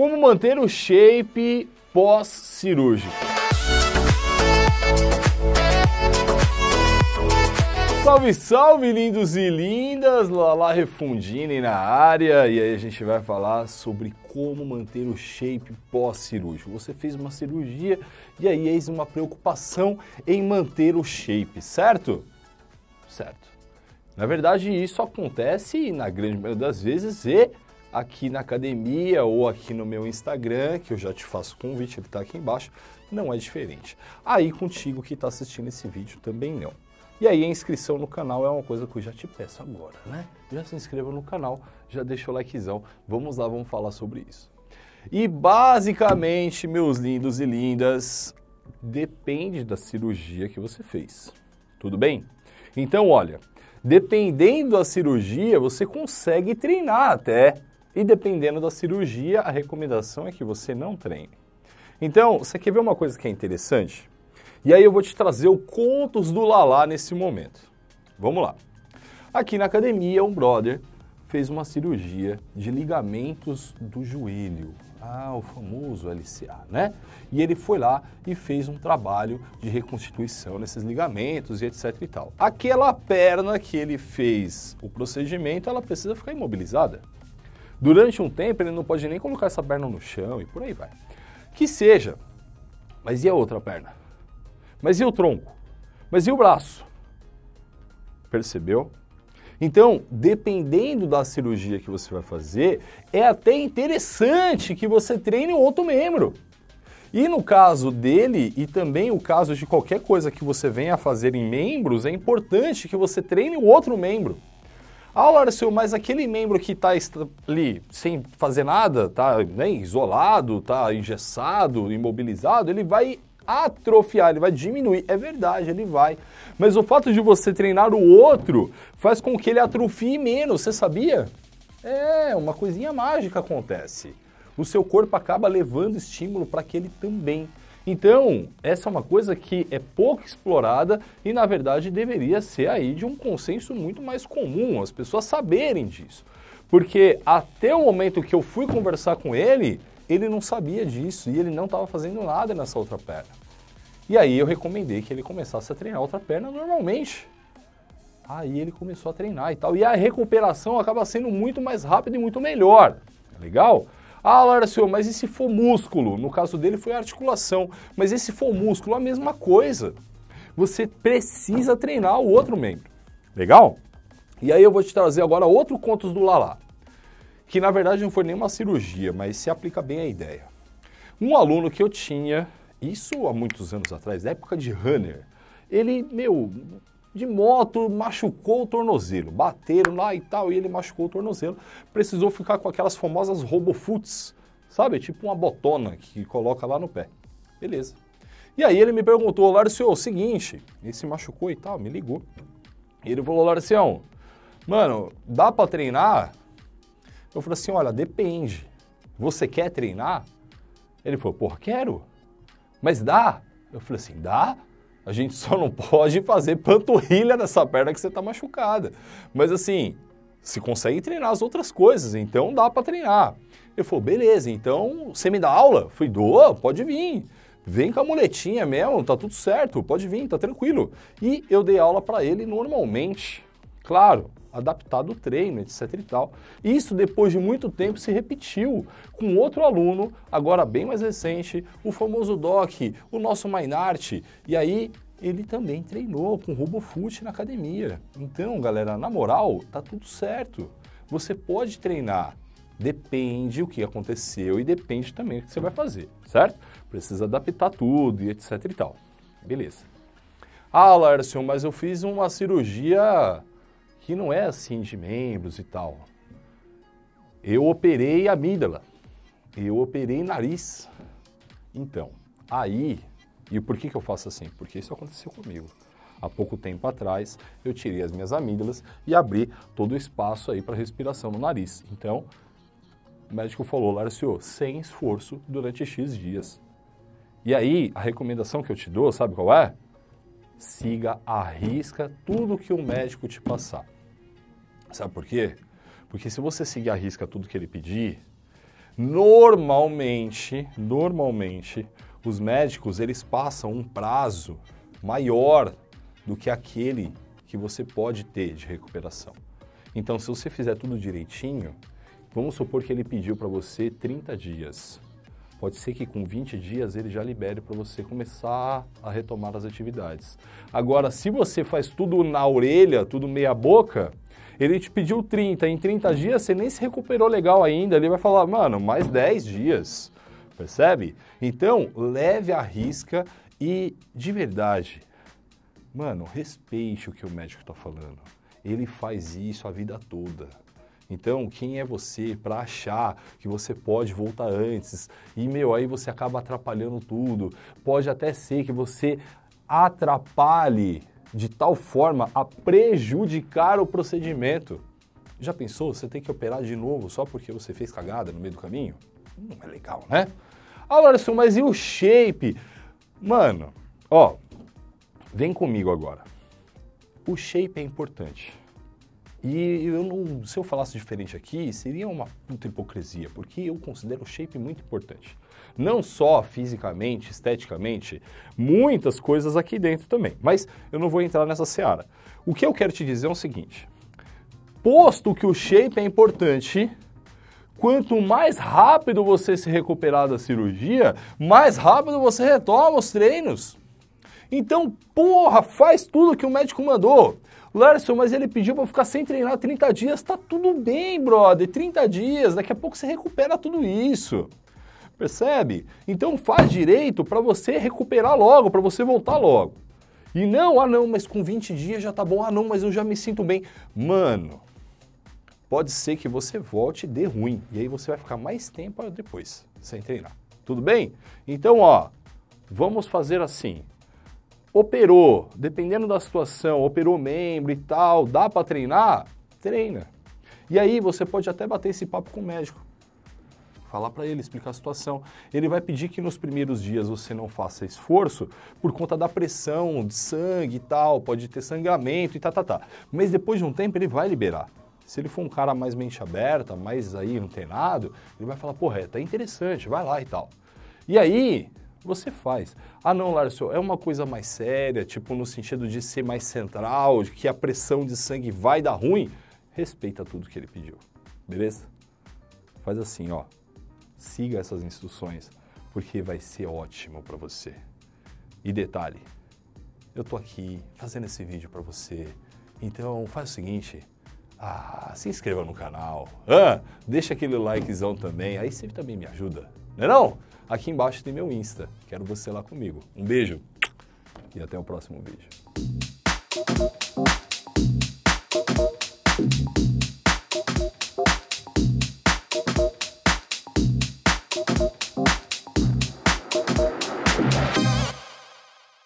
Como manter o shape pós-cirúrgico? Salve, salve, lindos e lindas! Lala Refundini na área e aí a gente vai falar sobre como manter o shape pós-cirúrgico. Você fez uma cirurgia e aí eis uma preocupação em manter o shape, certo? Certo. Na verdade, isso acontece na grande maioria das vezes e aqui na academia ou aqui no meu Instagram, que eu já te faço convite, ele está aqui embaixo, não é diferente. Aí contigo que está assistindo esse vídeo também não. E aí a inscrição no canal é uma coisa que eu já te peço agora, né? Já se inscreva no canal, já deixa o likezão, vamos lá, vamos falar sobre isso. E basicamente, meus lindos e lindas, depende da cirurgia que você fez. Tudo bem? Então, olha, dependendo da cirurgia, você consegue treinar até. E dependendo da cirurgia, a recomendação é que você não treine. Então, você quer ver uma coisa que é interessante? E aí eu vou te trazer o contos do Lalá nesse momento. Vamos lá. Aqui na academia, um brother fez uma cirurgia de ligamentos do joelho. Ah, o famoso LCA, né? E ele foi lá e fez um trabalho de reconstituição nesses ligamentos e etc e tal. Aquela perna que ele fez o procedimento, ela precisa ficar imobilizada. Durante um tempo ele não pode nem colocar essa perna no chão e por aí vai. Que seja. Mas e a outra perna? Mas e o tronco? Mas e o braço? Percebeu? Então, dependendo da cirurgia que você vai fazer, é até interessante que você treine outro membro. E no caso dele, e também o caso de qualquer coisa que você venha a fazer em membros, é importante que você treine o outro membro. Ah, Larcio, mas aquele membro que está ali sem fazer nada, está né, isolado, está engessado, imobilizado, ele vai atrofiar, ele vai diminuir. É verdade, ele vai. Mas o fato de você treinar o outro faz com que ele atrofie menos, você sabia? É, uma coisinha mágica acontece. O seu corpo acaba levando estímulo para aquele também. Então, essa é uma coisa que é pouco explorada e, na verdade, deveria ser aí de um consenso muito mais comum, as pessoas saberem disso. Porque até o momento que eu fui conversar com ele, ele não sabia disso e ele não estava fazendo nada nessa outra perna. E aí eu recomendei que ele começasse a treinar outra perna normalmente. Aí ele começou a treinar e tal. E a recuperação acaba sendo muito mais rápida e muito melhor. Legal? Ah, Larcio, mas e se for músculo? No caso dele foi articulação. Mas e se for músculo? A mesma coisa. Você precisa treinar o outro membro. Legal? E aí eu vou te trazer agora outro contos do Lala que na verdade não foi nenhuma cirurgia, mas se aplica bem a ideia. Um aluno que eu tinha, isso há muitos anos atrás, na época de runner, ele, meu, de moto machucou o tornozelo, bateram lá e tal, e ele machucou o tornozelo, precisou ficar com aquelas famosas robofoots, sabe? Tipo uma botona que coloca lá no pé. Beleza. E aí ele me perguntou, Larcio, o seguinte, ele se machucou e tal, me ligou. E ele falou, Larcião, mano, dá para treinar eu falei assim, olha, depende. Você quer treinar? Ele falou, pô, quero. Mas dá? Eu falei assim, dá? A gente só não pode fazer panturrilha nessa perna que você está machucada. Mas assim, se consegue treinar as outras coisas, então dá para treinar. Ele falou, beleza, então você me dá aula? Falei, dou, pode vir. Vem com a muletinha mesmo, tá tudo certo, pode vir, tá tranquilo. E eu dei aula para ele normalmente. Claro, adaptado o treino, etc e tal. Isso depois de muito tempo se repetiu com outro aluno, agora bem mais recente, o famoso Doc, o nosso Mainart, e aí ele também treinou com RoboFoot na academia. Então, galera, na moral, tá tudo certo. Você pode treinar, depende o que aconteceu e depende também o que você vai fazer, certo? Precisa adaptar tudo e etc e tal. Beleza. Ah, Larson, mas eu fiz uma cirurgia que não é assim de membros e tal. Eu operei amígdala, eu operei nariz. Então, aí, e por que, que eu faço assim? Porque isso aconteceu comigo. Há pouco tempo atrás, eu tirei as minhas amígdalas e abri todo o espaço aí para respiração no nariz. Então, o médico falou, Larcio, sem esforço durante X dias. E aí, a recomendação que eu te dou, sabe qual é? siga a risca tudo que o médico te passar. Sabe por quê? Porque se você seguir a risca tudo que ele pedir, Normalmente, normalmente, os médicos eles passam um prazo maior do que aquele que você pode ter de recuperação. Então, se você fizer tudo direitinho, vamos supor que ele pediu para você 30 dias. Pode ser que com 20 dias ele já libere para você começar a retomar as atividades. Agora, se você faz tudo na orelha, tudo meia boca, ele te pediu 30, em 30 dias você nem se recuperou legal ainda, ele vai falar, mano, mais 10 dias, percebe? Então, leve a risca e, de verdade, mano, respeite o que o médico está falando. Ele faz isso a vida toda. Então, quem é você para achar que você pode voltar antes? E, meu, aí você acaba atrapalhando tudo. Pode até ser que você atrapalhe de tal forma a prejudicar o procedimento. Já pensou? Você tem que operar de novo só porque você fez cagada no meio do caminho? Não é legal, né? Agora, mas e o shape? Mano, ó, vem comigo agora. O shape é importante. E eu não, se eu falasse diferente aqui, seria uma puta hipocrisia, porque eu considero o shape muito importante. Não só fisicamente, esteticamente, muitas coisas aqui dentro também. Mas eu não vou entrar nessa seara. O que eu quero te dizer é o seguinte: posto que o shape é importante, quanto mais rápido você se recuperar da cirurgia, mais rápido você retoma os treinos. Então, porra, faz tudo que o médico mandou. Larson, mas ele pediu para ficar sem treinar 30 dias. Tá tudo bem, brother. 30 dias, daqui a pouco você recupera tudo isso. Percebe? Então faz direito para você recuperar logo, para você voltar logo. E não, ah não, mas com 20 dias já tá bom. Ah não, mas eu já me sinto bem. Mano, pode ser que você volte e dê ruim. E aí você vai ficar mais tempo depois sem treinar. Tudo bem? Então, ó, vamos fazer assim operou, dependendo da situação, operou membro e tal, dá para treinar? Treina. E aí você pode até bater esse papo com o médico. Falar para ele, explicar a situação. Ele vai pedir que nos primeiros dias você não faça esforço por conta da pressão de sangue e tal, pode ter sangramento e tá, tá, tá. Mas depois de um tempo ele vai liberar. Se ele for um cara mais mente aberta, mais aí antenado, ele vai falar, porra, tá interessante, vai lá e tal. E aí, você faz. Ah, não, Lárcio, é uma coisa mais séria, tipo no sentido de ser mais central, de que a pressão de sangue vai dar ruim. Respeita tudo que ele pediu, beleza? Faz assim, ó. Siga essas instruções, porque vai ser ótimo para você. E detalhe, eu tô aqui fazendo esse vídeo para você. Então faz o seguinte, ah, se inscreva no canal, ah, deixa aquele likezão também, aí você também me ajuda, não é não? Aqui embaixo tem meu Insta, quero você lá comigo. Um beijo e até o próximo vídeo.